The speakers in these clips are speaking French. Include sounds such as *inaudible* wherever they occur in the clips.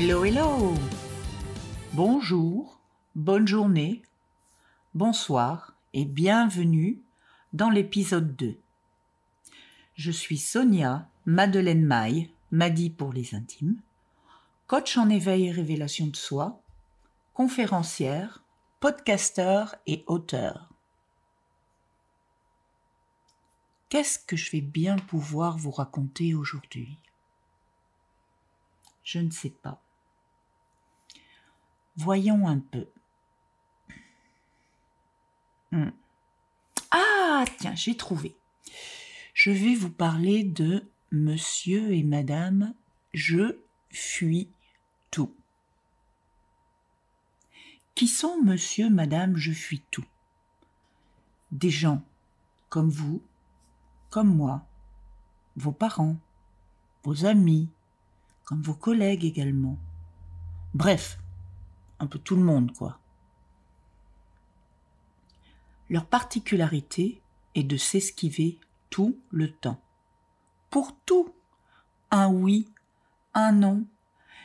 Hello, hello Bonjour, bonne journée, bonsoir et bienvenue dans l'épisode 2. Je suis Sonia Madeleine Maille, Madi pour les intimes, coach en éveil et révélation de soi, conférencière, podcasteur et auteur. Qu'est-ce que je vais bien pouvoir vous raconter aujourd'hui? Je ne sais pas. Voyons un peu. Hmm. Ah, tiens, j'ai trouvé. Je vais vous parler de Monsieur et Madame Je fuis tout. Qui sont Monsieur, Madame Je fuis tout? Des gens comme vous, comme moi, vos parents, vos amis, comme vos collègues également. Bref, un peu tout le monde, quoi. Leur particularité est de s'esquiver tout le temps. Pour tout. Un oui, un non,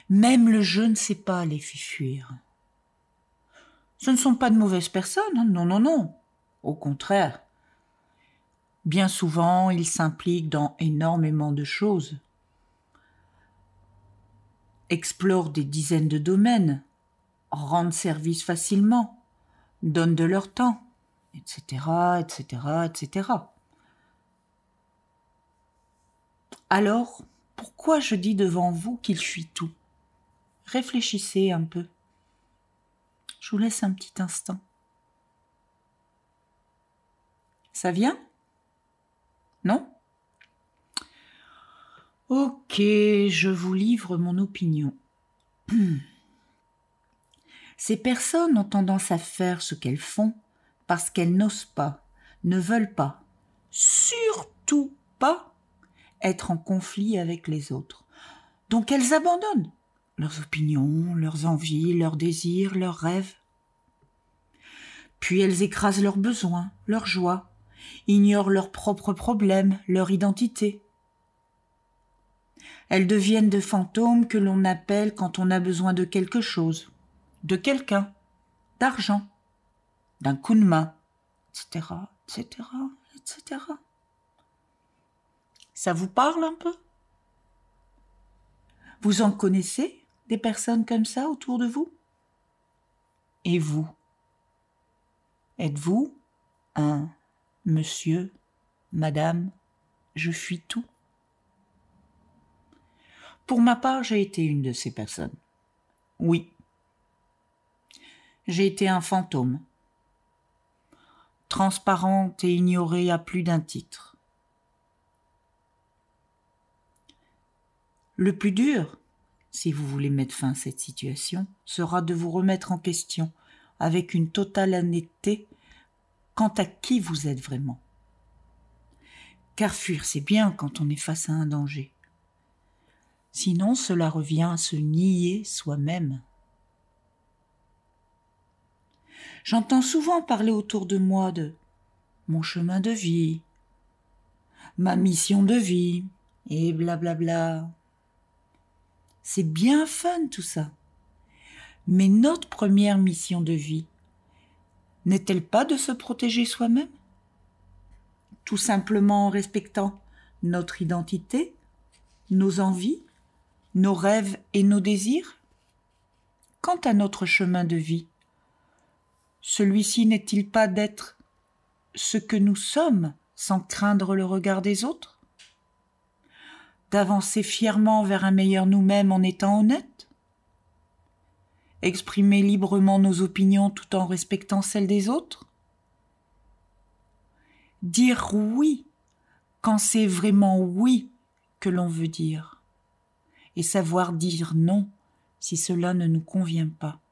même le je ne sais pas les fait fuir. Ce ne sont pas de mauvaises personnes, hein. non, non, non. Au contraire, Bien souvent, ils s'impliquent dans énormément de choses, explorent des dizaines de domaines, rendent service facilement, donnent de leur temps, etc., etc., etc. Alors, pourquoi je dis devant vous qu'il fuit tout? Réfléchissez un peu. Je vous laisse un petit instant. Ça vient? Non? Ok, je vous livre mon opinion. *clears throat* Ces personnes ont tendance à faire ce qu'elles font parce qu'elles n'osent pas, ne veulent pas, surtout pas être en conflit avec les autres. Donc elles abandonnent leurs opinions, leurs envies, leurs désirs, leurs rêves. Puis elles écrasent leurs besoins, leurs joies, ignorent leurs propres problèmes, leur identité. Elles deviennent de fantômes que l'on appelle quand on a besoin de quelque chose, de quelqu'un, d'argent, d'un coup de main, etc., etc., etc. Ça vous parle un peu? Vous en connaissez des personnes comme ça autour de vous? Et vous? Êtes-vous un Monsieur, Madame, je fuis tout? Pour ma part, j'ai été une de ces personnes. Oui. J'ai été un fantôme, transparente et ignorée à plus d'un titre. Le plus dur, si vous voulez mettre fin à cette situation, sera de vous remettre en question avec une totale honnêteté quant à qui vous êtes vraiment. Car fuir, c'est bien quand on est face à un danger. Sinon, cela revient à se nier soi-même. J'entends souvent parler autour de moi de mon chemin de vie, ma mission de vie, et blablabla. Bla bla. C'est bien fun tout ça. Mais notre première mission de vie, n'est-elle pas de se protéger soi-même? Tout simplement en respectant notre identité, nos envies, nos rêves et nos désirs? Quant à notre chemin de vie, celui-ci n'est-il pas d'être ce que nous sommes sans craindre le regard des autres? D'avancer fièrement vers un meilleur nous-mêmes en étant honnête? Exprimer librement nos opinions tout en respectant celles des autres? Dire oui quand c'est vraiment oui que l'on veut dire, et savoir dire non si cela ne nous convient pas.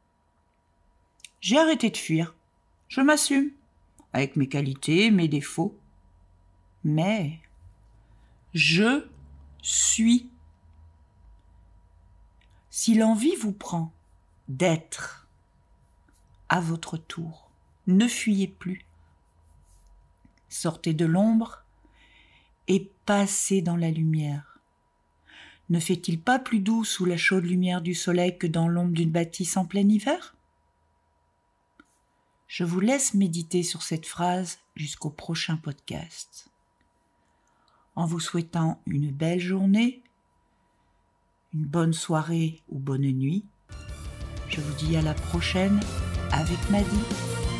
J'ai arrêté de fuir, je m'assume, avec mes qualités, mes défauts, mais je suis. Si l'envie vous prend, d'être à votre tour. Ne fuyez plus. Sortez de l'ombre et passez dans la lumière. ne fait-il pas plus doux sous la chaude lumière du soleil que dans l'ombre d'une bâtisse en plein hiver? Je vous laisse méditer sur cette phrase jusqu'au prochain podcast. En vous souhaitant une belle journée, une bonne soirée ou bonne nuit, je vous dis à la prochaine avec Maddy.